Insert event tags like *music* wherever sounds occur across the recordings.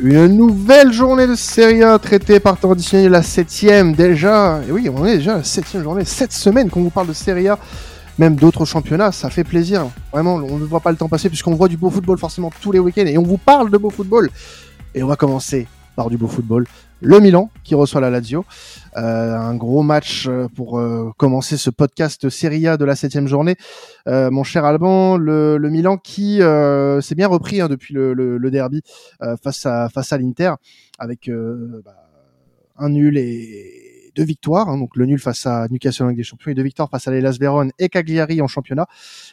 Une nouvelle journée de Serie A traitée par temps additionnel, la septième déjà. Et oui, on est déjà la septième journée, cette semaine qu'on vous parle de Serie A, même d'autres championnats, ça fait plaisir. Vraiment, on ne voit pas le temps passer puisqu'on voit du beau football forcément tous les week-ends et on vous parle de beau football. Et on va commencer par du beau football. Le Milan qui reçoit la Lazio. Euh, un gros match euh, pour euh, commencer ce podcast Serie A de la septième journée. mon cher Alban, le, Milan qui s'est bien repris hein, depuis le, derby face à face à l'Inter avec bah, un nul et deux victoires. Hein. donc le nul face à Newcastle avec des champions et deux victoires face à l'Elas Vérone et Cagliari en championnat.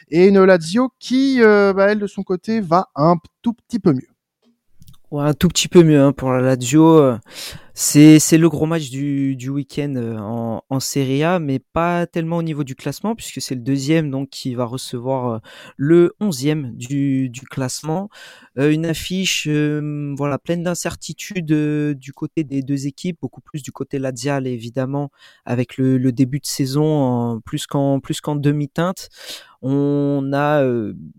Et une Lazio qui, bah, elle de son côté, va un tout petit peu mieux. Ouais, un tout petit peu mieux hein, pour la Lazio. C'est c'est le gros match du, du week-end euh, en, en Serie A, mais pas tellement au niveau du classement puisque c'est le deuxième donc qui va recevoir euh, le onzième du, du classement. Euh, une affiche voilà pleine d'incertitudes du côté des deux équipes, beaucoup plus du côté lazial évidemment avec le, le début de saison plus qu'en plus qu'en demi-teinte. On a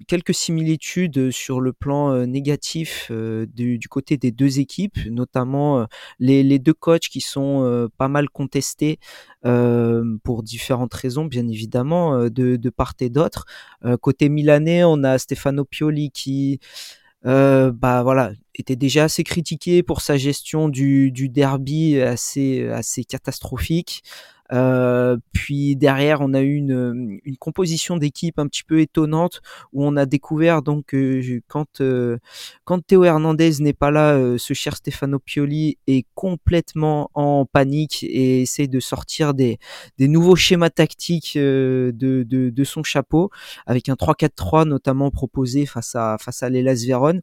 quelques similitudes sur le plan négatif du, côté des deux équipes, notamment les, deux coachs qui sont pas mal contestés pour différentes raisons, bien évidemment, de, part et d'autre. côté milanais, on a Stefano Pioli qui bah était déjà assez critiqué pour sa gestion du, derby assez catastrophique. Euh, puis derrière, on a eu une, une composition d'équipe un petit peu étonnante où on a découvert donc euh, quand euh, quand Théo Hernandez n'est pas là, ce cher Stefano Pioli est complètement en panique et essaie de sortir des, des nouveaux schémas tactiques de, de, de son chapeau avec un 3-4-3 notamment proposé face à face à l'Elas Vérone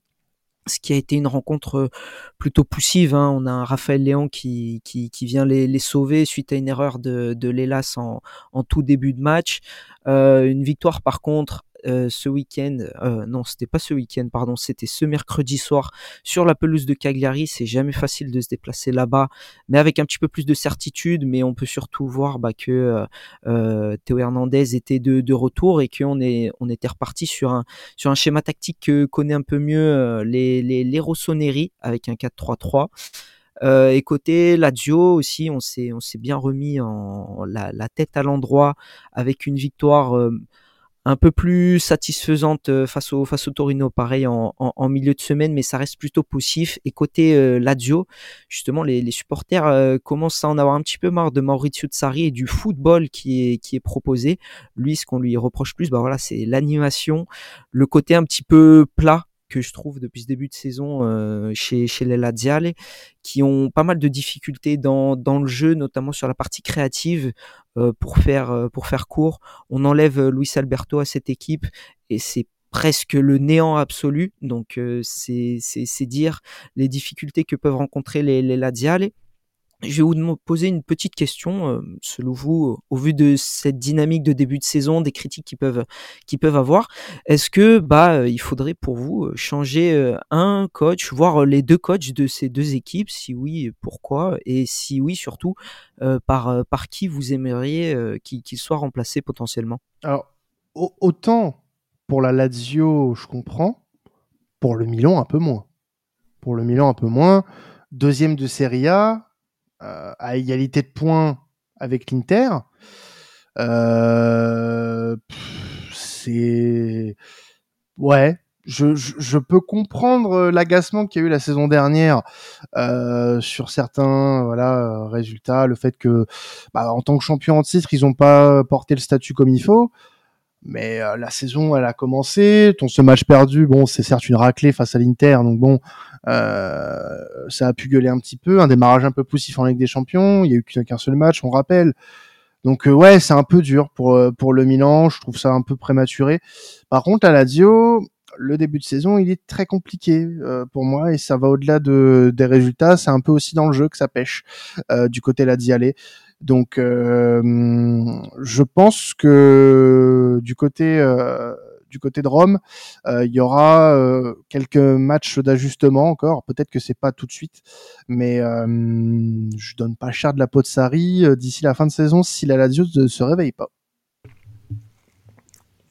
ce qui a été une rencontre euh, plutôt poussive. Hein. On a un Raphaël Léon qui, qui, vient les, les, sauver suite à une erreur de, de l'Elas en, en, tout début de match. Euh, une victoire par contre euh, ce week-end, euh, non, c'était pas ce week-end, pardon, c'était ce mercredi soir sur la pelouse de Cagliari. C'est jamais facile de se déplacer là-bas, mais avec un petit peu plus de certitude. Mais on peut surtout voir bah, que euh, Théo Hernandez était de, retour et qu'on est, on était reparti sur un, sur un schéma tactique que connaît un peu mieux les, les, les Rossoneri avec un 4-3-3. Euh, et côté Lazio aussi, on s'est on s'est bien remis en la tête à l'endroit avec une victoire un peu plus satisfaisante euh, face au face au Torino, pareil en, en, milieu de semaine, mais ça reste plutôt poussif. Et côté euh, Lazio, justement, les, les supporters euh, commencent à en avoir un petit peu marre de Maurizio Tsari et du football qui est qui est proposé. Lui, ce qu'on lui reproche plus, bah voilà, c'est l'animation, le côté un petit peu plat que je trouve depuis ce début de saison euh, chez, chez les Laziale, qui ont pas mal de difficultés dans, dans le jeu, notamment sur la partie créative, euh, pour, faire, euh, pour faire court. On enlève Luis Alberto à cette équipe et c'est presque le néant absolu. Donc c'est dire les difficultés que peuvent rencontrer les, les Laziale. Je vais vous poser une petite question, euh, selon vous, au vu de cette dynamique de début de saison, des critiques qu'ils peuvent, qu'ils peuvent avoir. Est-ce que bah euh, il faudrait pour vous euh, changer un coach, voire les deux coachs de ces deux équipes? Si oui, pourquoi? Et si oui, surtout par par qui vous aimeriez qu'il soit remplacé potentiellement? Alors autant pour la Lazio, je comprends. Pour le Milan, un peu moins. Pour le Milan, un peu moins. Deuxième de Serie A, euh, à égalité de points avec l'Inter. Euh, c'est ouais, je, peux comprendre l'agacement qu'il y a eu la saison dernière euh, sur certains voilà résultats, le fait que bah, en tant que champion en titre, ils n'ont pas porté le statut comme il faut. Mais euh, la saison, elle a commencé. Ton ce match perdu, bon, c'est certes une raclée face à l'Inter, donc bon, euh, ça a pu gueuler un petit peu. Un démarrage un peu poussif en Ligue des Champions. Il y a eu qu'un seul match, on rappelle. Donc euh, ouais, c'est un peu dur pour pour le Milan. Je trouve ça un peu prématuré. Par contre, à Lazio, le début de saison, il est très compliqué pour moi et ça va au-delà de, des résultats. C'est un peu aussi dans le jeu que ça pêche du côté Laziale. Donc, euh, je pense que du côté euh, de Rome, euh, il y aura quelques matchs d'ajustement encore. Peut-être que c'est pas tout de suite, mais je donne pas cher de la peau de Sarri d'ici la fin de saison si la Lazio ne se réveille pas.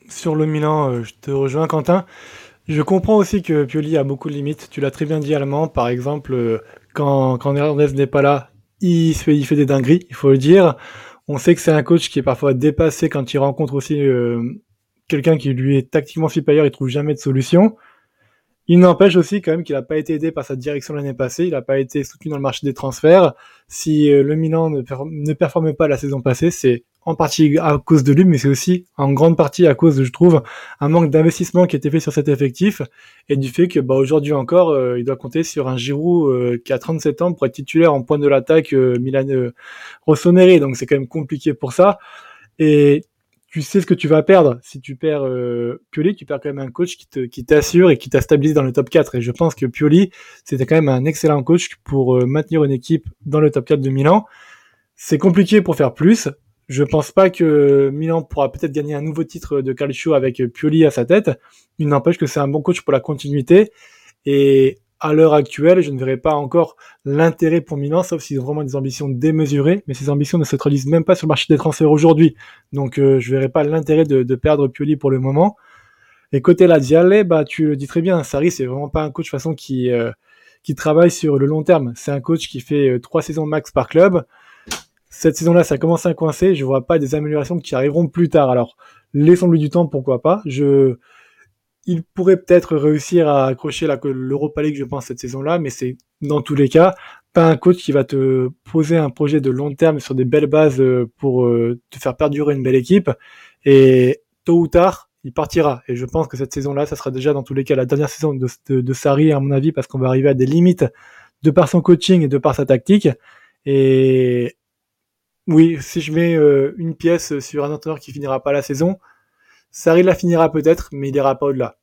Sur le Milan, je te rejoins, Quentin. Je comprends aussi que Pioli a beaucoup de limites. Tu l'as très bien dit allemand. Par exemple, quand, quand Hernandez n'est pas là, il fait, il fait des dingueries, il faut le dire. On sait que c'est un coach qui est parfois dépassé quand il rencontre aussi euh, quelqu'un qui lui est tactiquement supérieur, il trouve jamais de solution. Il n'empêche aussi quand même qu'il n'a pas été aidé par sa direction l'année passée, il n'a pas été soutenu dans le marché des transferts. Si euh, le Milan ne, ne performe pas la saison passée, c'est en partie à cause de lui, mais c'est aussi en grande partie à cause, je trouve, un manque d'investissement qui a été fait sur cet effectif et du fait que bah, aujourd'hui encore, euh, il doit compter sur un Giroud euh, qui a 37 ans pour être titulaire en point de l'attaque Milan Rossoneri, donc c'est quand même compliqué pour ça. Et tu sais ce que tu vas perdre. Si tu perds euh, Pioli, tu perds quand même un coach qui, te, qui t'assure et qui t'a stabilisé dans le top 4. Et je pense que Pioli, c'était quand même un excellent coach pour euh, maintenir une équipe dans le top 4 de Milan. C'est compliqué pour faire plus. Je pense pas que Milan pourra peut-être gagner un nouveau titre de Calcio avec Pioli à sa tête. Il n'empêche que c'est un bon coach pour la continuité. Et à l'heure actuelle, je ne verrai pas encore l'intérêt pour Milan, sauf s'ils ont vraiment des ambitions démesurées, mais ces ambitions ne se traduisent même pas sur le marché des transferts aujourd'hui. Donc euh, je verrai pas l'intérêt de, perdre Pioli pour le moment. Et côté Laziale, bah tu le dis très bien, Sarri c'est vraiment pas un coach de façon qui euh, qui travaille sur le long terme. C'est un coach qui fait euh, trois saisons max par club. Cette saison-là, ça commence à coincer. Je vois pas des améliorations qui arriveront plus tard. Alors laissons-lui du temps, pourquoi pas. Je il pourrait peut-être réussir à accrocher l'Europa League, je pense, cette saison-là, mais c'est dans tous les cas pas un coach qui va te poser un projet de long terme sur des belles bases euh, pour euh, te faire perdurer une belle équipe. Et tôt ou tard, il partira. Et je pense que cette saison-là, ça sera déjà dans tous les cas la dernière saison de, de, Sarri, à mon avis, parce qu'on va arriver à des limites de par son coaching et de par sa tactique. Et oui, si je mets euh, une pièce sur un entraîneur qui finira pas la saison, Sarri la finira peut-être, mais il ira pas au-delà.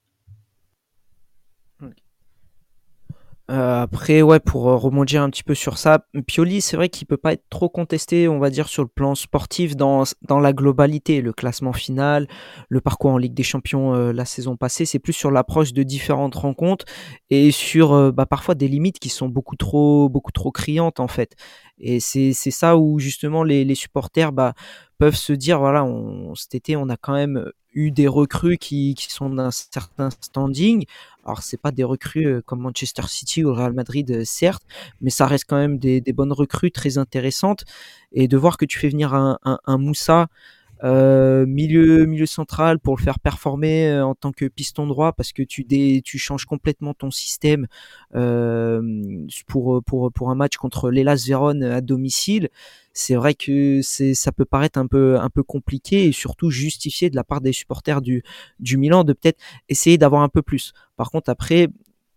Euh, après, ouais, pour euh, rebondir un petit peu sur ça, Pioli, c'est vrai qu'il peut pas être trop contesté, on va dire, sur le plan sportif dans, dans la globalité. Le classement final, le parcours en Ligue des Champions euh, la saison passée, c'est plus sur l'approche de différentes rencontres et sur bah, parfois des limites qui sont beaucoup trop, beaucoup trop criantes en fait. Et c'est ça où justement les, les supporters bah, peuvent se dire, voilà, on, cet été, on a quand même eu des recrues qui, qui sont d'un certain standing. Alors c'est pas des recrues euh, comme Manchester City ou Real Madrid euh, certes, mais ça reste quand même des, bonnes recrues très intéressantes. Et de voir que tu fais venir un Moussa euh, milieu milieu central pour le faire performer euh, en tant que piston droit parce que tu dé, tu changes complètement ton système euh, pour pour pour un match contre l'Elas Vérone à domicile. C'est vrai que c'est ça peut paraître un peu un peu compliqué et surtout justifié de la part des supporters du du Milan de peut-être essayer d'avoir un peu plus. Par contre après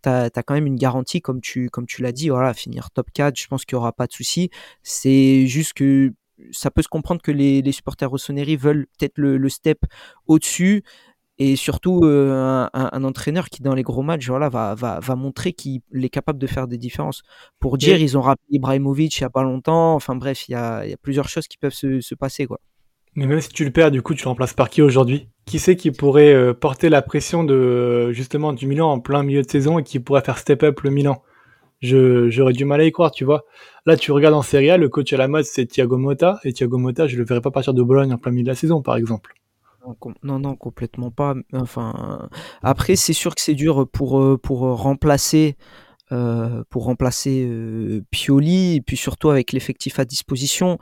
tu as, quand même une garantie comme tu comme tu l'as dit voilà finir top 4 je pense qu'il y aura pas de souci. C'est juste que ça peut se comprendre que les, les supporters rossoneri veulent peut-être le, step au-dessus et surtout euh, un, entraîneur qui dans les gros matchs voilà, va, va, va montrer qu'il est capable de faire des différences. Pour dire, ils ont rappelé Ibrahimovic il y a pas longtemps. Enfin bref, il y a, y a plusieurs choses qui peuvent se, se, passer. quoi. Mais même si tu le perds, du coup, tu le remplaces par qui aujourd'hui? Qui c'est qui pourrait euh, porter la pression de justement du Milan en plein milieu de saison et qui pourrait faire step up le Milan? J'aurais du mal à y croire, tu vois. Là, tu regardes en Serie A, le coach à la mode, c'est Thiago Motta, et Thiago Motta, je le verrais pas partir de Bologne en plein milieu de la saison, par exemple. Non, non, complètement pas. Enfin, après, c'est sûr que c'est dur pour, pour remplacer euh, pour remplacer euh, Pioli et puis surtout avec l'effectif à disposition.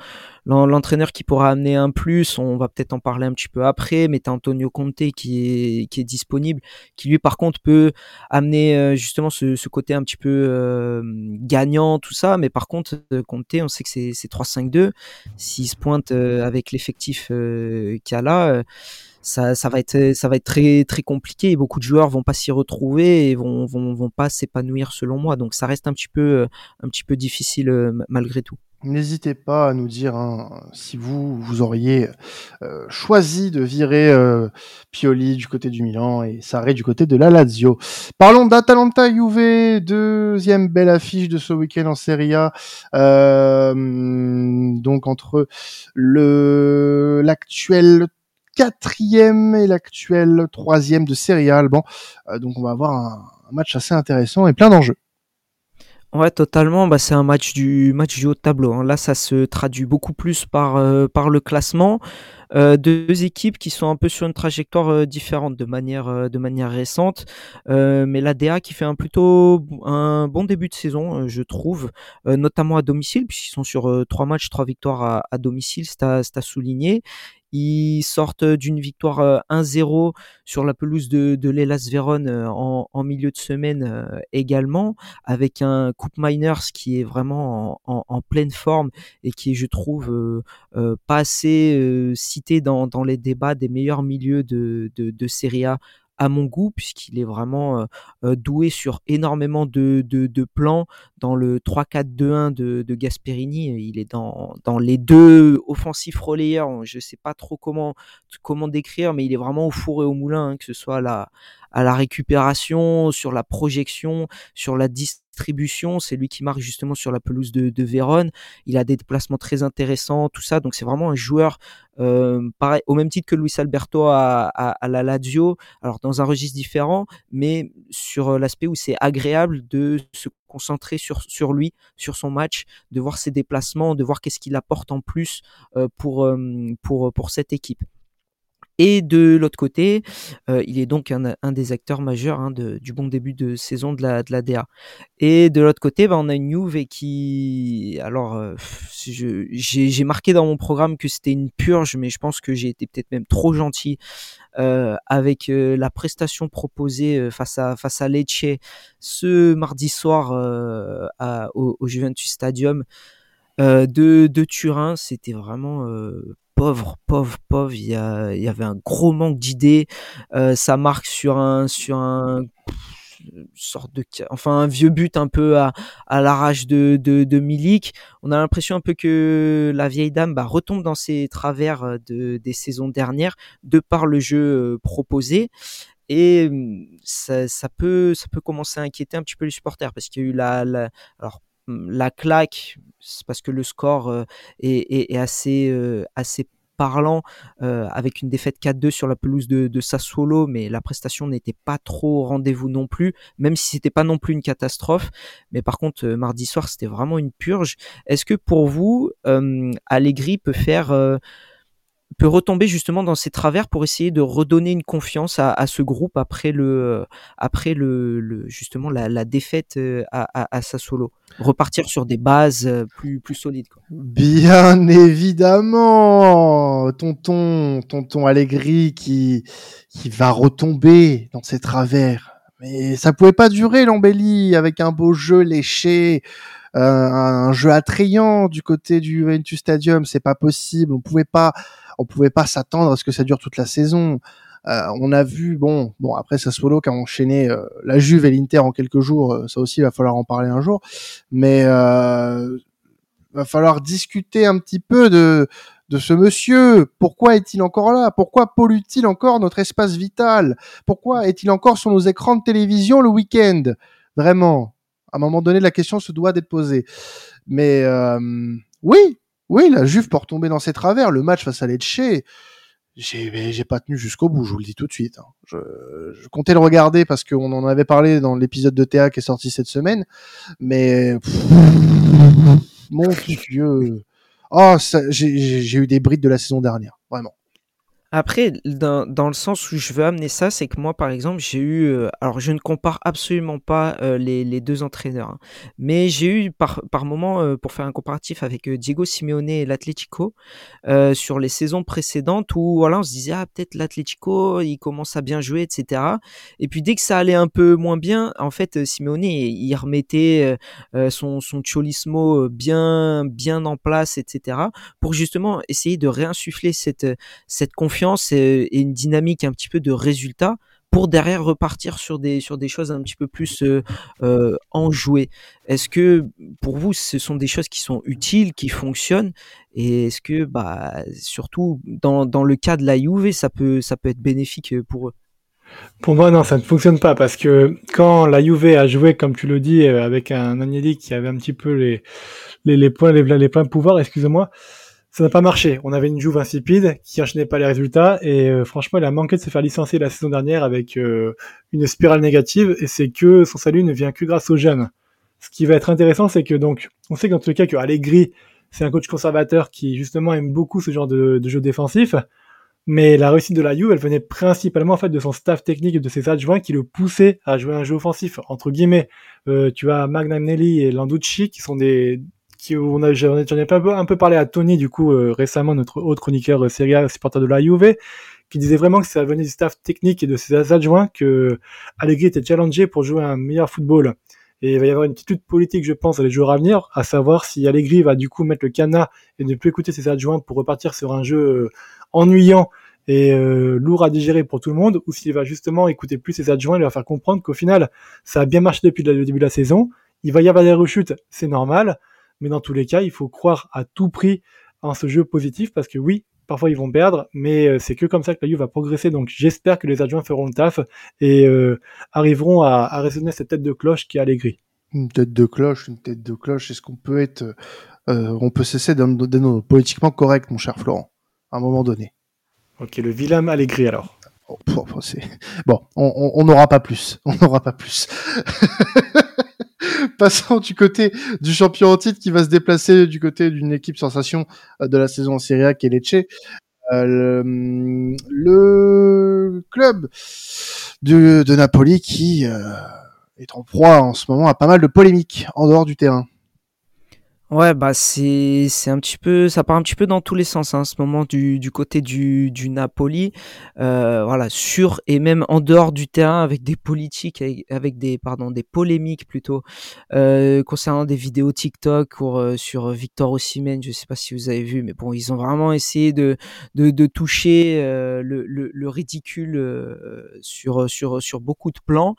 L'entraîneur qui pourra amener un plus on va peut-être en parler un petit peu après mais t'as Antonio Conte qui est qui est disponible qui lui par contre peut amener euh, justement ce, ce, côté un petit peu gagnant tout ça. Mais par contre Conte on sait que c'est c'est 3-5-2 s'il se pointe avec l'effectif qu'il a là ça, ça va être ça va être très très compliqué et beaucoup de joueurs vont pas s'y retrouver et vont, vont, vont pas s'épanouir selon moi donc ça reste un petit peu euh, un petit peu difficile euh, malgré tout. N'hésitez pas à nous dire hein, si vous vous auriez euh, choisi de virer Pioli du côté du Milan et Sarri du côté de la Lazio. Parlons d'Atalanta Juve, deuxième belle affiche de ce week-end en Serie A. donc entre le l'actuel quatrième et l'actuel troisième de Serie A. Euh, donc on va avoir un, match assez intéressant et plein d'enjeux. Ouais, totalement. Bah, c'est un match du match du haut de tableau. Hein. Là, ça se traduit beaucoup plus par euh, par le classement. Euh, deux équipes qui sont un peu sur une trajectoire différente de manière de manière récente. mais l'ADA qui fait un plutôt un bon début de saison, je trouve, notamment à domicile puisqu'ils sont sur trois matchs, trois victoires à, domicile. C'est à souligner. Ils sortent d'une victoire 1-0 euh, sur la pelouse de, de l'Elas Vérone euh, en, milieu de semaine également, avec un Coupe Miners qui est vraiment en, pleine forme et qui je trouve, pas assez cité dans, les débats des meilleurs milieux de, Serie A à mon goût, puisqu'il est vraiment doué sur énormément de, plans. Dans le 3-4-2-1 de, de, Gasperini, il est dans, dans les deux offensifs relayeurs. Je ne sais pas trop comment, comment décrire, mais il est vraiment au four et au moulin, hein, que ce soit à la, à la récupération, sur la projection, sur la distribution. C'est lui qui marque justement sur la pelouse de, de Vérone. Il a des déplacements très intéressants, tout ça. Donc c'est vraiment un joueur euh, pareil, au même titre que Luis Alberto à, à, la Lazio, alors dans un registre différent, mais sur euh, l'aspect où c'est agréable de se concentrer sur, sur lui, sur son match, de voir ses déplacements, de voir qu'est-ce qu'il apporte en plus euh, pour, pour, pour cette équipe. Et de l'autre côté, euh, il est donc un, des acteurs majeurs hein, du bon début de saison de la, de la DA. Et de l'autre côté, bah, on a une Juve qui, alors, euh, j'ai marqué dans mon programme que c'était une purge, mais je pense que j'ai été peut-être même trop gentil euh, avec la prestation proposée face à face à Lecce ce mardi soir au, au, Juventus Stadium. de, de Turin, c'était vraiment pauvre, pauvre, pauvre. Il y, avait un gros manque d'idées. Euh, ça marque sur un, sur sorte de, enfin un vieux but un peu à, l'arrache de, Milik. On a l'impression un peu que la vieille dame bah, retombe dans ses travers euh, de, des saisons dernières de par le jeu euh, proposé. Et hum, ça, peut, ça peut commencer à inquiéter un petit peu les supporters parce qu'il y a eu la, la alors la claque, c'est parce que le score euh, est, assez, euh, parlant euh, avec une défaite 4-2 sur la pelouse de, de, Sassuolo, mais la prestation n'était pas trop au rendez-vous non plus, même si c'était pas non plus une catastrophe. Mais par contre, mardi soir, c'était vraiment une purge. Est-ce que pour vous, Allegri peut faire peut retomber justement dans ses travers pour essayer de redonner une confiance à, à ce groupe après le après le, le justement la, la, défaite euh, à, à, à repartir sur des bases euh, plus plus solides quoi. bien évidemment tonton tonton Allegri qui qui va retomber dans ses travers mais ça pouvait pas durer l'embellie avec un beau jeu léché un jeu attrayant du côté du Juventus Stadium, c'est pas possible. On pouvait pas on pouvait pas s'attendre à ce que ça dure toute la saison. Euh, on a vu, bon, bon après Sassuolo qui a enchaîné euh, la Juve et l'Inter en quelques jours, euh, ça aussi il va falloir en parler un jour, mais euh, va falloir discuter un petit peu de de ce monsieur. Pourquoi est-il encore là? Pourquoi pollue-t-il encore notre espace vital? Pourquoi est-il encore sur nos écrans de télévision le week-end? Vraiment, à un moment donné, la question se doit d'être posée. Mais oui, oui, la Juve peut retomber dans ses travers. Le match face à Lecce, j'ai, pas tenu jusqu'au bout, je vous le dis tout de suite. Hein. Je, je, comptais le regarder parce qu'on en avait parlé dans l'épisode de Théa qui est sorti cette semaine, mais mon Dieu, oh, j'ai eu des brides de la saison dernière, vraiment. Après, dans, dans, le sens où je veux amener ça, c'est que moi, par exemple, j'ai eu, euh, alors je ne compare absolument pas euh, les, les, deux entraîneurs, hein, mais j'ai eu par, par moment, euh, pour faire un comparatif avec Diego Simeone et l'Atlético, sur les saisons précédentes où voilà, on se disait ah peut-être l'Atlético, il commence à bien jouer, etc. Et puis dès que ça allait un peu moins bien, en fait, Simeone il remettait son son cholismo bien bien en place, etc. Pour justement essayer de réinsuffler cette cette confiance et, une dynamique un petit peu de résultat pour derrière repartir sur des sur des choses un petit peu plus euh, euh, enjouées. Est-ce que pour vous ce sont des choses qui sont utiles, qui fonctionnent? Et est-ce que bah surtout dans, dans le cas de la Juve ça peut ça peut être bénéfique pour eux? Pour moi, non, ça ne fonctionne pas parce que quand la Juve a joué, comme tu le dis, euh, avec un Agnelli qui avait un petit peu les, les, les points, les, les points de pouvoir, excusez-moi, ça n'a pas marché. On avait une Juve insipide qui enchaînait pas les résultats et euh, franchement, il a manqué de se faire licencier la saison dernière avec euh, une spirale négative et c'est que son salut ne vient que grâce aux jeunes. Ce qui va être intéressant, c'est que donc, on sait qu'en tout cas que Allegri, c'est un coach conservateur qui justement aime beaucoup ce genre de, de jeu défensif. Mais la réussite de la Juve, elle venait principalement en fait de son staff technique et de ses adjoints qui le poussaient à jouer un jeu offensif. Entre guillemets, euh, tu as Magnanelli et Landucci qui sont des qui on a j'en ai, peu un peu parlé à Tony du coup euh, récemment notre autre chroniqueur euh, Serie A supporter de la qui disait vraiment que ça venait du staff technique et de ses adjoints que Allegri était challengé pour jouer un meilleur football. Et il va y avoir une petite politique, je pense, dans les jours à venir, à savoir si Allegri va du coup mettre le canard et ne plus écouter ses adjoints pour repartir sur un jeu euh, ennuyant et euh, lourd à digérer pour tout le monde, ou s'il va justement écouter plus ses adjoints et leur faire comprendre qu'au final, ça a bien marché depuis le début de la saison. Il va y avoir des rechutes, c'est normal, mais dans tous les cas, il faut croire à tout prix en ce jeu positif parce que oui, parfois ils vont perdre, mais euh, c'est que comme ça que la Juve va progresser. Donc j'espère que les adjoints feront le taf et euh, arriveront à, à résonner cette tête de cloche qui est Allegri. Une tête de cloche, une tête de cloche. Est-ce qu'on peut être, euh, on peut cesser d'être politiquement correct, mon cher Florent, à un moment donné? Ok, le vilain Allegri alors. Oh, bon, on n'aura pas plus. On n'aura pas plus. *laughs* *laughs* Passons du côté du champion en titre qui va se déplacer du côté d'une équipe sensation euh, de la saison en Serie A qui est Lecce. Euh, le, club de, de Napoli qui euh, est en proie en ce moment à pas mal de polémiques en dehors du terrain. Ouais, bah c'est c'est un petit peu, ça part un petit peu dans tous les sens hein, ce moment du, du côté du, du Napoli, euh, voilà sur et même en dehors du terrain avec des politiques, avec, des pardon des polémiques plutôt euh, concernant des vidéos TikTok euh, sur Victor Osimhen, je sais pas si vous avez vu, mais bon ils ont vraiment essayé de de, de toucher euh, le, le, le, ridicule euh, sur sur sur beaucoup de plans.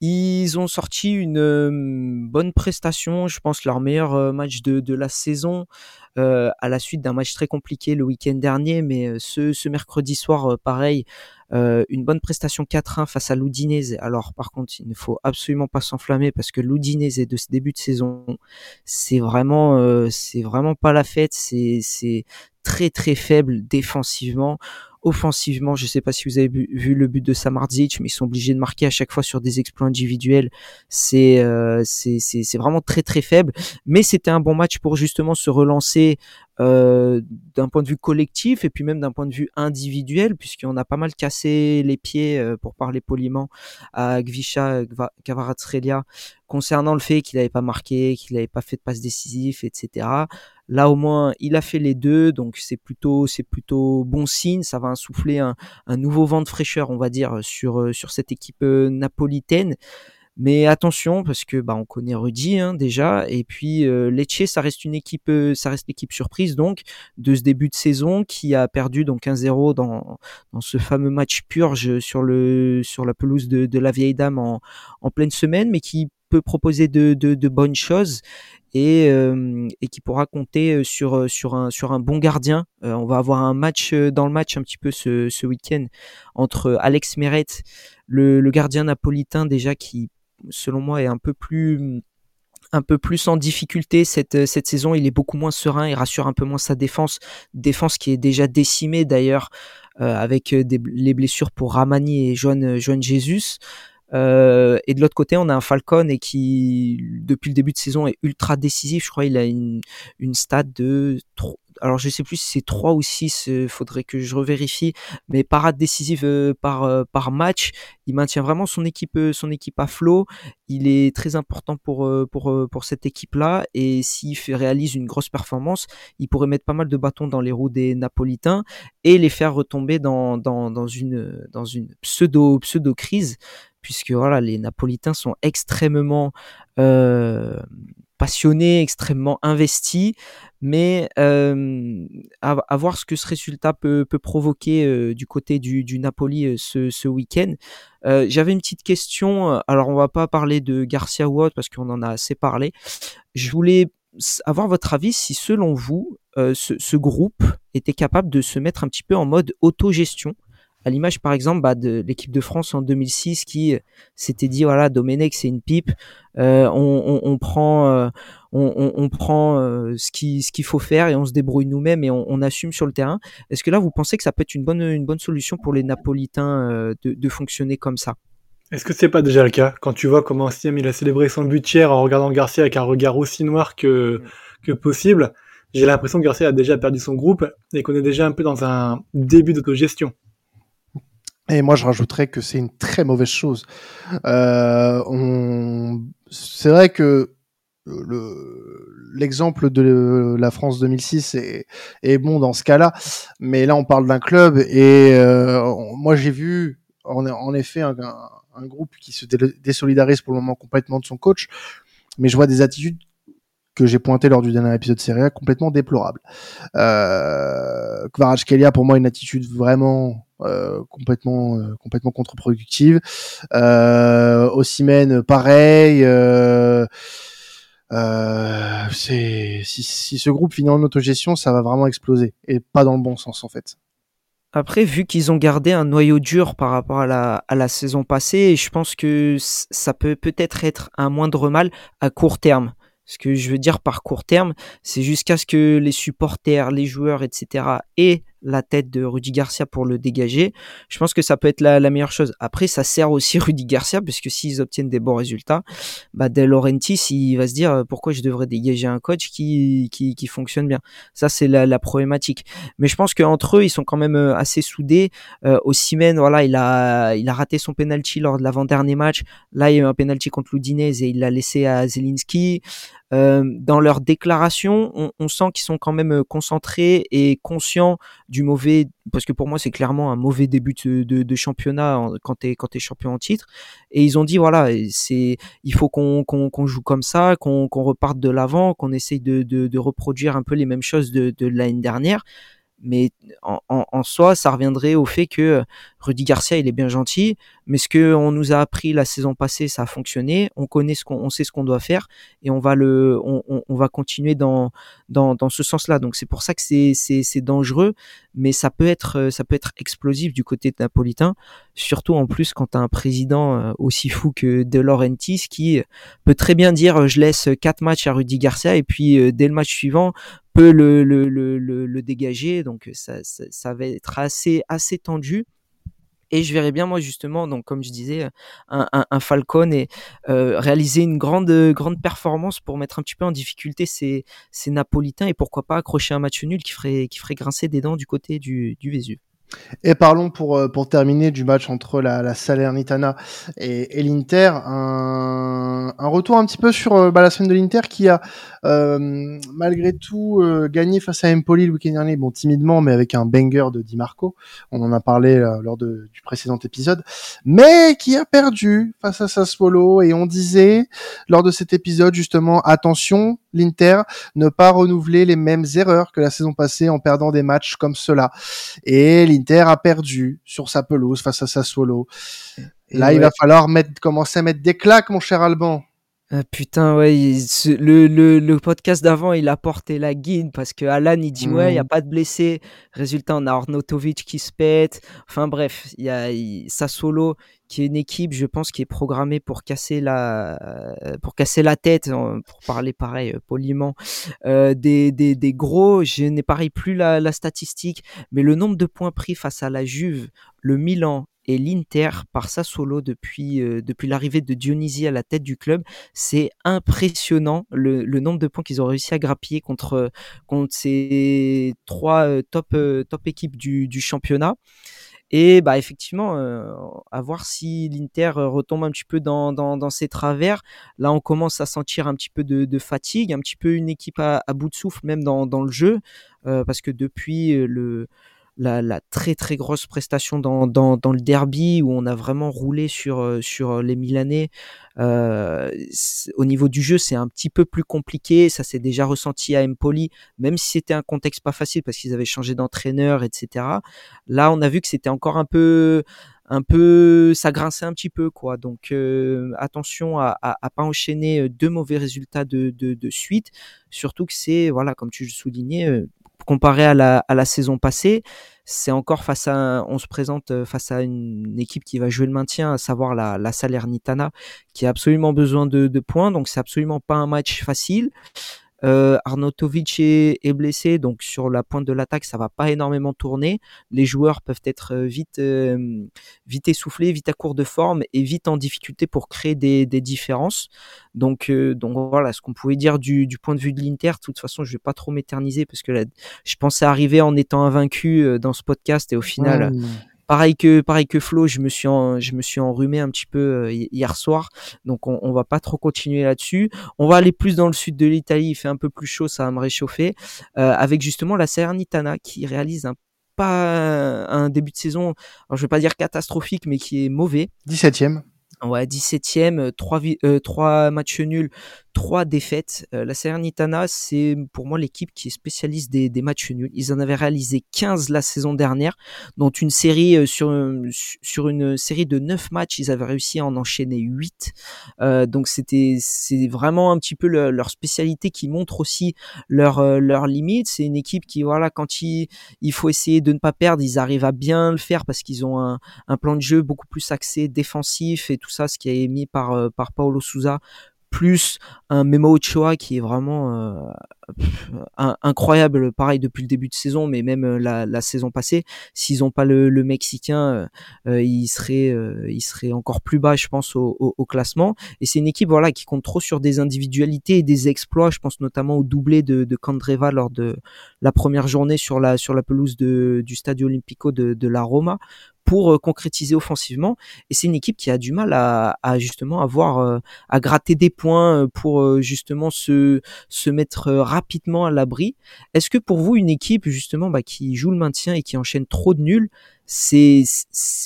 Ils ont sorti une bonne prestation, je pense leur meilleur match de, de la saison euh, à la suite d'un match très compliqué le week-end dernier, mais ce, ce mercredi soir, pareil, une bonne prestation 4-1 face à l'Udinese. Alors par contre, il ne faut absolument pas s'enflammer parce que l'Udinese de ce début de saison, c'est vraiment, c'est vraiment pas la fête. C'est très très faible défensivement offensivement, je ne sais pas si vous avez vu, le but de Samardzic, mais ils sont obligés de marquer à chaque fois sur des exploits individuels. C'est euh, c'est vraiment très très faible, mais c'était un bon match pour justement se relancer euh, d'un point de vue collectif et puis même d'un point de vue individuel, puisqu'on a pas mal cassé les pieds, euh, pour parler poliment, à Gvisha Kvaratskhelia concernant le fait qu'il n'avait pas marqué, qu'il n'avait pas fait de passe décisif, etc. Là au moins, il a fait les deux, donc c'est plutôt c'est plutôt bon signe. Ça va insouffler un, un, nouveau vent de fraîcheur, on va dire, sur euh, sur cette équipe napolitaine. Mais attention parce que bah on connaît Rudy hein, déjà et puis euh, Lecce ça reste une équipe euh, ça reste l'équipe surprise donc de ce début de saison qui a perdu donc 1-0 dans dans ce fameux match purge sur le sur la pelouse de, de la vieille dame en, en pleine semaine mais qui peut proposer de, de, de bonnes choses et, euh, et qui pourra compter sur sur un sur un bon gardien. Euh, on va avoir un match dans le match un petit peu ce, ce week-end entre Alex Meret, le, le gardien napolitain déjà qui selon moi, est un peu plus un peu plus en difficulté cette, cette saison. Il est beaucoup moins serein, il rassure un peu moins sa défense, défense qui est déjà décimée d'ailleurs euh, avec des, les blessures pour Ramani et Joan, Jesus. Euh, et de l'autre côté, on a un Falcon et qui, depuis le début de saison, est ultra décisif. Je crois il a une, une stat de alors je sais plus si c'est 3 ou 6, il euh, faudrait que je revérifie, mais parade décisive euh, par, euh, par match, il maintient vraiment son équipe, son équipe à flot, il est très important pour, cette équipe-là, et s'il réalise une grosse performance, il pourrait mettre pas mal de bâtons dans les roues des Napolitains et les faire retomber dans, une, une pseudo, pseudo-crise, puisque voilà, les Napolitains sont extrêmement... passionné, extrêmement investi, mais euh, à, voir ce que ce résultat peut, provoquer euh, du côté du, Napoli euh, ce, week-end. J'avais une petite question, alors on va pas parler de Garcia Watt parce qu'on en a assez parlé. Je voulais avoir votre avis si selon vous, ce, ce groupe était capable de se mettre un petit peu en mode autogestion à l'image par exemple bah, de l'équipe de France en 2006 qui s'était dit voilà Domenech c'est une pipe euh, on, on, on, prend euh, on, on, prend euh, ce qui ce qu'il faut faire et on se débrouille nous-mêmes et on, assume sur le terrain. Est-ce que là vous pensez que ça peut être une bonne une bonne solution pour les Napolitains de, de fonctionner comme ça? Est-ce que c'est pas déjà le cas? Quand tu vois comment Siem il a célébré son but hier en regardant Garcia avec un regard aussi noir que, que possible J'ai l'impression que Garcia a déjà perdu son groupe et qu'on est déjà un peu dans un début d'autogestion. Et moi, je rajouterais que c'est une très mauvaise chose. Euh, on... C'est vrai que l'exemple de la France 2006 est, est, bon dans ce cas-là, mais là on parle d'un club et euh, moi j'ai vu en, en effet un, un, groupe qui se désolidarise pour le moment complètement de son coach, mais je vois des attitudes que j'ai pointées lors du dernier épisode de série complètement déplorables. Euh, Kvaratskhelia pour moi une attitude vraiment complètement euh, complètement contre-productive. Euh, pareil. Euh, euh, c'est si, ce groupe finit en autogestion, ça va vraiment exploser et pas dans le bon sens en fait. Après, vu qu'ils ont gardé un noyau dur par rapport à la, à la saison passée, je pense que ça peut peut-être être un moindre mal à court terme. Ce que je veux dire par court terme, c'est jusqu'à ce que les supporters, les joueurs, etc. aient la tête de Rudy Garcia pour le dégager, je pense que ça peut être la, meilleure chose. Après, ça sert aussi *laughs* Rudy Garcia, puisque s'ils obtiennent des bons résultats, bah, De Laurentiis, il va se dire euh, pourquoi je devrais dégager un coach qui, qui, qui fonctionne bien. Ça, c'est la, la, problématique. Mais je pense qu'entre eux, ils sont quand même euh, assez soudés. Euh, au Simen, voilà, il a, il a raté son penalty lors de l'avant-dernier match. Là, il y a eu un penalty contre Loudinez et il l'a laissé à Zelinski. Euh, dans leurs déclarations, on, on sent qu'ils sont quand même euh, concentrés et conscients du mauvais, parce que pour moi c'est clairement un mauvais début de, de, championnat quand t'es quand es champion en titre. Et ils ont dit voilà, c'est il faut qu'on qu'on joue comme ça, qu'on qu'on reparte de l'avant, qu'on essaye de, de, de, reproduire un peu les mêmes choses de, de l'année dernière mais en, en, en, soi, ça reviendrait au fait que Rudy Garcia, il est bien gentil, mais ce que on nous a appris la saison passée, ça a fonctionné. On connaît ce qu'on, on sait ce qu'on doit faire, et on va le, on, on, va continuer dans dans, dans ce sens-là. Donc c'est pour ça que c'est c'est c'est dangereux, mais ça peut être ça peut être explosif du côté de Napolitain, surtout en plus quand t'as un président euh, aussi fou que De Laurentiis qui peut très bien dire je laisse quatre matchs à Rudy Garcia et puis euh, dès le match suivant peut le, le, le, le, dégager. Donc ça, ça, ça, va être assez, assez tendu. Et je verrais bien moi justement, donc comme je disais, un, un, Falcon et euh, réaliser une grande grande performance pour mettre un petit peu en difficulté ces, ces Napolitains et pourquoi pas accrocher un match nul qui ferait qui ferait grincer des dents du côté du, du Vésuve. Et parlons pour, euh, pour terminer du match entre la, la Salernitana et, et l'Inter. Un, un, retour un petit peu sur euh, bah, la semaine de l'Inter qui a euh, malgré tout euh, gagné face à Empoli le week-end dernier, bon timidement mais avec un banger de Di Marco. On en a parlé lors de, du précédent épisode, mais qui a perdu face à Sassuolo et on disait lors de cet épisode justement attention l'Inter ne pas renouveler les mêmes erreurs que la saison passée en perdant des matchs comme cela. Et l'Inter a perdu sur sa pelouse face à Sassuolo. Là, il va falloir mettre, commencer à mettre des claques, mon cher Alban. Ah, putain, ouais, le, le, le, podcast d'avant, il a porté la guide parce que Alan, il dit, ouais, il n'y a mmh. pas de blessés. Résultat, on a Arnautovic qui se pète. Enfin, bref, il y a Sassuolo qui est une équipe, je pense, qui est programmée pour casser la, pour casser la tête, pour parler pareil, euh, poliment, euh, des, des, des, gros. Je n'épareille plus la, la statistique, mais le nombre de points pris face à la Juve, le Milan et l'Inter par solo depuis, euh, depuis l'arrivée de Dionysi à la tête du club. C'est impressionnant le, le, nombre de points qu'ils ont réussi à grappiller contre, contre ces trois euh, top, euh, top équipes du, du championnat. Et bah effectivement, à voir si l'Inter retombe un petit peu dans, dans, dans, ses travers. Là, on commence à sentir un petit peu de, de fatigue, un petit peu une équipe à, à bout de souffle même dans, dans le jeu, parce que depuis le la, la, très très grosse prestation dans, dans, dans, le derby où on a vraiment roulé sur, euh, sur les Milanais. Euh, au niveau du jeu, c'est un petit peu plus compliqué. Ça s'est déjà ressenti à Empoli, même si c'était un contexte pas facile parce qu'ils avaient changé d'entraîneur, etc. Là, on a vu que c'était encore un peu un peu ça grinçait un petit peu quoi donc euh, attention à, à, à, pas enchaîner deux mauvais résultats de, de, de suite surtout que c'est voilà comme tu le soulignais euh, comparé à la, saison passée, c'est encore face à, on se présente euh, face à une équipe qui va jouer le maintien, à savoir la, la Salernitana, qui a absolument besoin de, de points, donc c'est absolument pas un match facile. Euh, est, est, blessé, donc sur la pointe de l'attaque, ça va pas énormément tourner. Les joueurs peuvent être vite, vite essoufflés, vite à court de forme et vite en difficulté pour créer des, des différences. Donc, donc voilà, ce qu'on pouvait dire du, du, point de vue de l'Inter. De toute façon, je vais pas trop m'éterniser parce que là, je pensais arriver en étant invaincu dans ce podcast et au final, pareil que pareil que Flo, je me suis je me suis enrhumé un petit peu euh, hier soir, donc on, on va pas trop continuer là-dessus. On va aller plus dans le sud de l'Italie, il fait un peu plus chaud, ça va me réchauffer, euh, avec justement la Salernitana qui réalise un pas un début de saison, alors je vais pas dire catastrophique, mais qui est mauvais. 17e. Ouais, 17e, 3, euh, 3 matchs nuls, trois défaites. Euh, la Salernitana, c'est pour moi l'équipe qui est spécialiste des, matchs nuls. Ils en avaient réalisé 15 la saison dernière, dont une série euh, sur sur une série de 9 matchs, ils avaient réussi à en enchaîner 8. Euh, donc c'était c'est vraiment un petit peu le, leur spécialité qui montre aussi leur euh, leur limite. C'est une équipe qui voilà quand il il faut essayer de ne pas perdre, ils arrivent à bien le faire parce qu'ils ont un, plan de jeu beaucoup plus axé défensif et tout ça, ce qui est mis par par Paolo Souza plus un Memo Ochoa qui est vraiment euh, incroyable, pareil depuis le début de saison, mais même euh, la, saison passée. S'ils n'ont pas le, Mexicain, euh, euh il serait, il serait encore plus bas, je pense, au, classement. Et c'est une équipe voilà qui compte trop sur des individualités et des exploits. Je pense notamment au doublé de, Candreva lors de la première journée sur la sur la pelouse du Stadio Olimpico de, la Roma pour euh, concrétiser offensivement. Et c'est une équipe qui a du mal à, justement avoir euh, à gratter des points euh, pour justement se se mettre à l'abri. Est-ce que pour vous une équipe justement bah, qui joue le maintien et qui enchaîne trop de nuls, c'est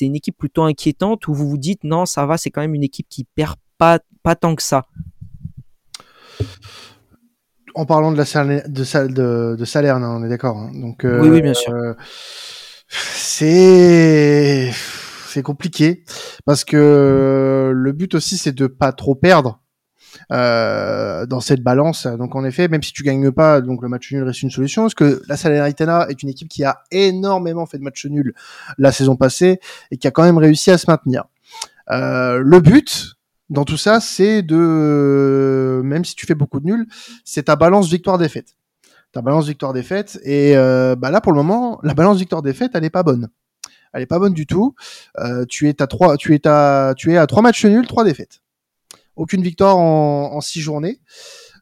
une équipe plutôt inquiétante ou vous vous dites non ça va c'est quand même une équipe qui perd pas pas tant que ça? En parlant de la salle de de, de salaire, on est d'accord. Hein. Donc euh, oui, oui, bien sûr. Euh, c'est c'est compliqué parce que le but aussi c'est de pas trop perdre euh, dans cette balance. Donc en effet, même si tu gagnes pas, donc le match nul reste une solution. Parce que la Salernitana est une équipe qui a énormément fait de matchs nuls la saison passée et qui a quand même réussi à se maintenir? Euh, le but dans tout ça, c'est de même si tu fais beaucoup de nuls, c'est ta balance victoire-défaite ta balance victoire-défaite. Et euh, bah là, pour le moment, la balance victoire-défaite, elle est pas bonne. Elle est pas bonne du tout. Euh, tu es à trois, tu es à, tu es à trois matchs nuls, trois défaites. Aucune victoire en, en six journées.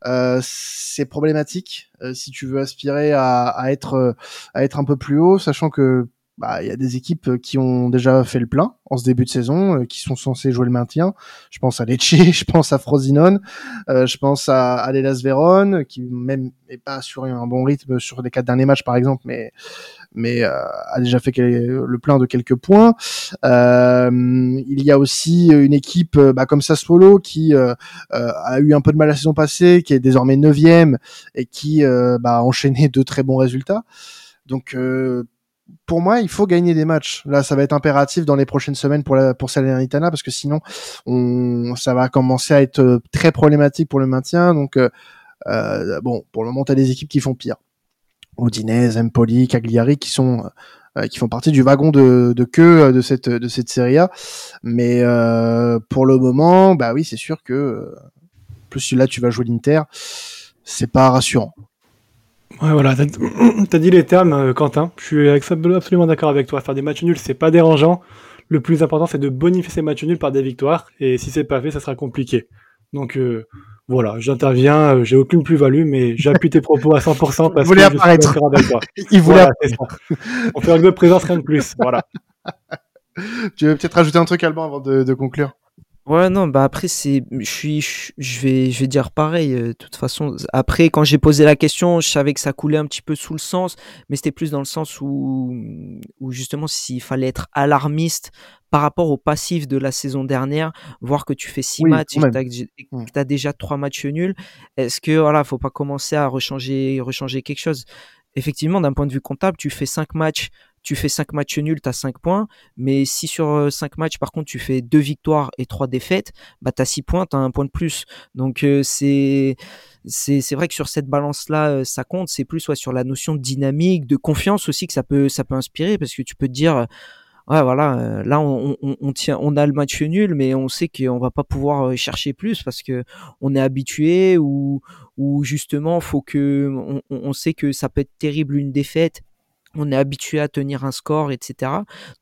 Euh, c'est problématique euh, si tu veux aspirer à, à, être à être un peu plus haut, sachant que bah il y a des équipes qui ont déjà fait le plein en ce début de saison, euh, qui sont censées jouer le maintien. Je pense à Lecce, *laughs* je pense à Frosinone, euh, je pense à, à l'Elas Vérone, qui même est pas sur un bon rythme sur les quatre derniers matchs par exemple, mais mais euh, a déjà fait le plein de quelques points. Euh, il y a aussi une équipe bah, comme Sassuolo qui euh, a eu un peu de mal la saison passée, qui est désormais neuvième et qui bah, a enchaîné de très bons résultats. Donc pour moi, il faut gagner des matchs. Là, ça va être impératif dans les prochaines semaines pour la, pour Salernitana parce que sinon, on, ça va commencer à être euh, très problématique pour le maintien. Donc, euh, euh, bon, pour le moment, t'as des équipes qui font pire. Udinese, Empoli, Cagliari, qui sont euh, qui font partie du wagon de, de queue de cette de cette série A. Mais pour le moment, bah oui, c'est sûr que plus là, tu vas jouer l'Inter, c'est pas rassurant. Ouais, voilà, t'as *clears throat* as dit les termes, euh, Quentin. Je suis absolument d'accord avec toi. Faire des matchs nuls, c'est pas dérangeant. Le plus important, c'est de bonifier ces matchs nuls par des victoires. Et si c'est pas fait, ça sera compliqué. Donc euh, voilà, j'interviens. Euh, j'ai aucune plus-value, mais j'appuie tes propos à 100% parce que je apparaître. suis avec toi. *laughs* Il voulait voilà, On fait un de présence, rien de plus. Voilà. *laughs* tu veux peut-être rajouter un truc, Alban, avant de, de conclure? Ouais, non, bah après, c'est, je suis, je vais, je vais dire pareil. Euh, de toute façon, après, quand j'ai posé la question, je savais que ça coulait un petit peu sous le sens, mais c'était plus dans le sens où, où justement, s'il fallait être alarmiste par rapport au passif de la saison dernière, voir que tu fais six Oui, matchs et quand que même. que t'as déjà trois matchs nuls, est-ce que, voilà, faut pas commencer à rechanger, rechanger quelque chose? Effectivement, d'un point de vue comptable, tu fais cinq matchs tu fais 5 matchs nuls, tu as 5 points. Mais si sur 5 matchs, par contre, tu fais 2 victoires et 3 défaites, bah, tu as 6 points, tu un point de plus. Donc, euh, c'est. Vrai que sur cette balance-là, euh, ça compte. C'est plus ouais, sur la notion de dynamique, de confiance aussi que ça peut, ça peut inspirer parce que tu peux te dire, ouais, voilà, là on, on, tient, on a le match nul, mais on sait qu'on va pas pouvoir chercher plus parce que on est habitué ou, ou justement faut que, on, on sait que ça peut être terrible une défaite on est habitué à tenir un score, etc.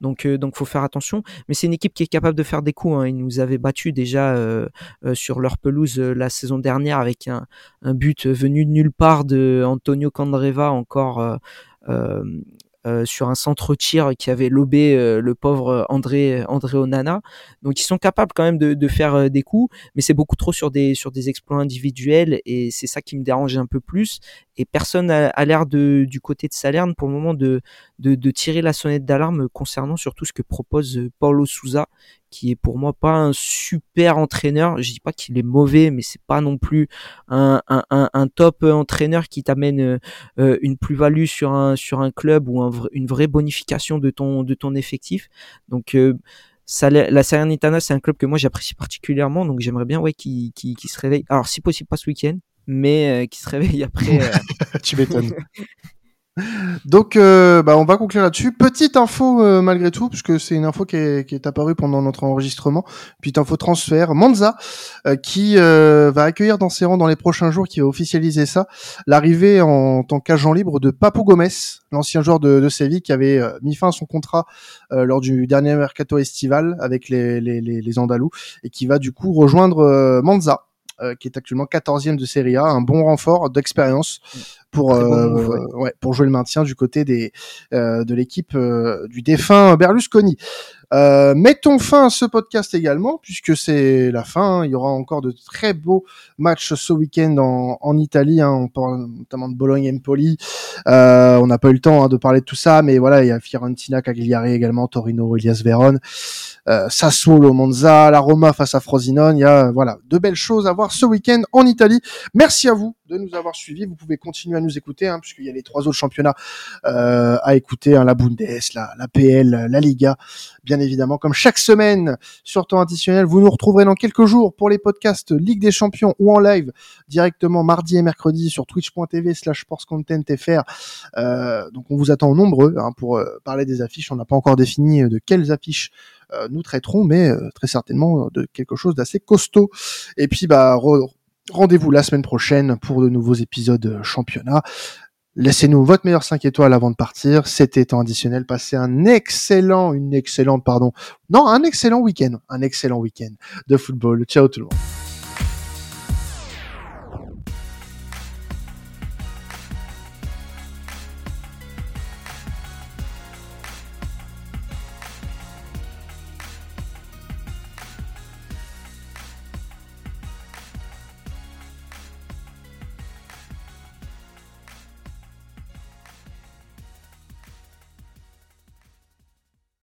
Donc, euh, donc faut faire attention. Mais c'est une équipe qui est capable de faire des coups. Hein. Ils nous avaient battu déjà euh, euh, sur leur pelouse la saison dernière avec un, un, but venu de nulle part de Antonio Candreva, encore euh, sur un centre tir qui avait lobé euh, le pauvre André André Onana. Donc ils sont capables quand même de, faire euh, des coups, mais c'est beaucoup trop sur des sur des exploits individuels et c'est ça qui me dérange un peu plus. Et personne a, l'air de du côté de Salerne pour le moment de de, de tirer la sonnette d'alarme concernant surtout ce que propose Paulo Souza, qui est pour moi pas un super entraîneur. Je dis pas qu'il est mauvais, mais c'est pas non plus un, un, un, top entraîneur qui t'amène euh, une plus-value sur un sur un club ou un, une vraie bonification de ton de ton effectif. Donc euh, ça, la Salernitana, c'est un club que moi j'apprécie particulièrement, donc j'aimerais bien ouais qu'il se réveille. Alors si possible pas ce week-end, mais euh, qui se réveille après. *laughs* tu m'étonnes. Donc, euh, bah, on va conclure là-dessus. Petite info euh, malgré tout, puisque c'est une info qui est, qui apparue pendant notre enregistrement. Petite info transfert. Monza, euh, qui va accueillir dans ses rangs dans les prochains jours, qui va officialiser ça, l'arrivée en tant qu'agent libre de Papou Gomez, l'ancien joueur de, de Séville, qui avait mis fin à son contrat lors du dernier mercato estival avec les, les, Andalous, et qui va du coup rejoindre Monza euh, qui est actuellement 14e de Serie A, un bon renfort d'expérience pour euh, ouais. pour jouer le maintien du côté des euh, de l'équipe du défunt Berlusconi. Euh, mettons fin à ce podcast également, puisque c'est la fin. Il y aura encore de très beaux matchs ce week-end en, en Italie. Hein. On parle notamment de Bologne-Empoli. Euh, on n'a pas eu le temps hein, de parler de tout ça, mais voilà, il y a Fiorentina, Cagliari également, Torino, Elias Vérone, euh, Sassuolo, Monza, la Roma face à Frosinone. Il y a voilà de belles choses à voir ce week-end en Italie. Merci à vous de nous avoir suivis. Vous pouvez continuer à nous écouter, hein, puisqu'il y a les trois autres championnats euh, à écouter, hein, la Bundes, la, la PL, la Liga, bien évidemment. Comme chaque semaine sur temps additionnel, vous nous retrouverez dans quelques jours pour les podcasts Ligue des Champions ou en live directement mardi et mercredi sur twitch.tv slash sportscontentfr. Euh, donc on vous attend nombreux hein, pour euh, parler des affiches. On n'a pas encore défini euh, de quelles affiches nous traiterons, mais très certainement de quelque chose d'assez costaud. Et puis bah Rendez-vous la semaine prochaine pour de nouveaux épisodes championnat. Laissez-nous votre meilleur 5 étoiles avant de partir. C'était temps additionnel. Passez un excellent, une excellente, pardon. Non, un excellent week-end. Un excellent week-end de football. Ciao tout le monde.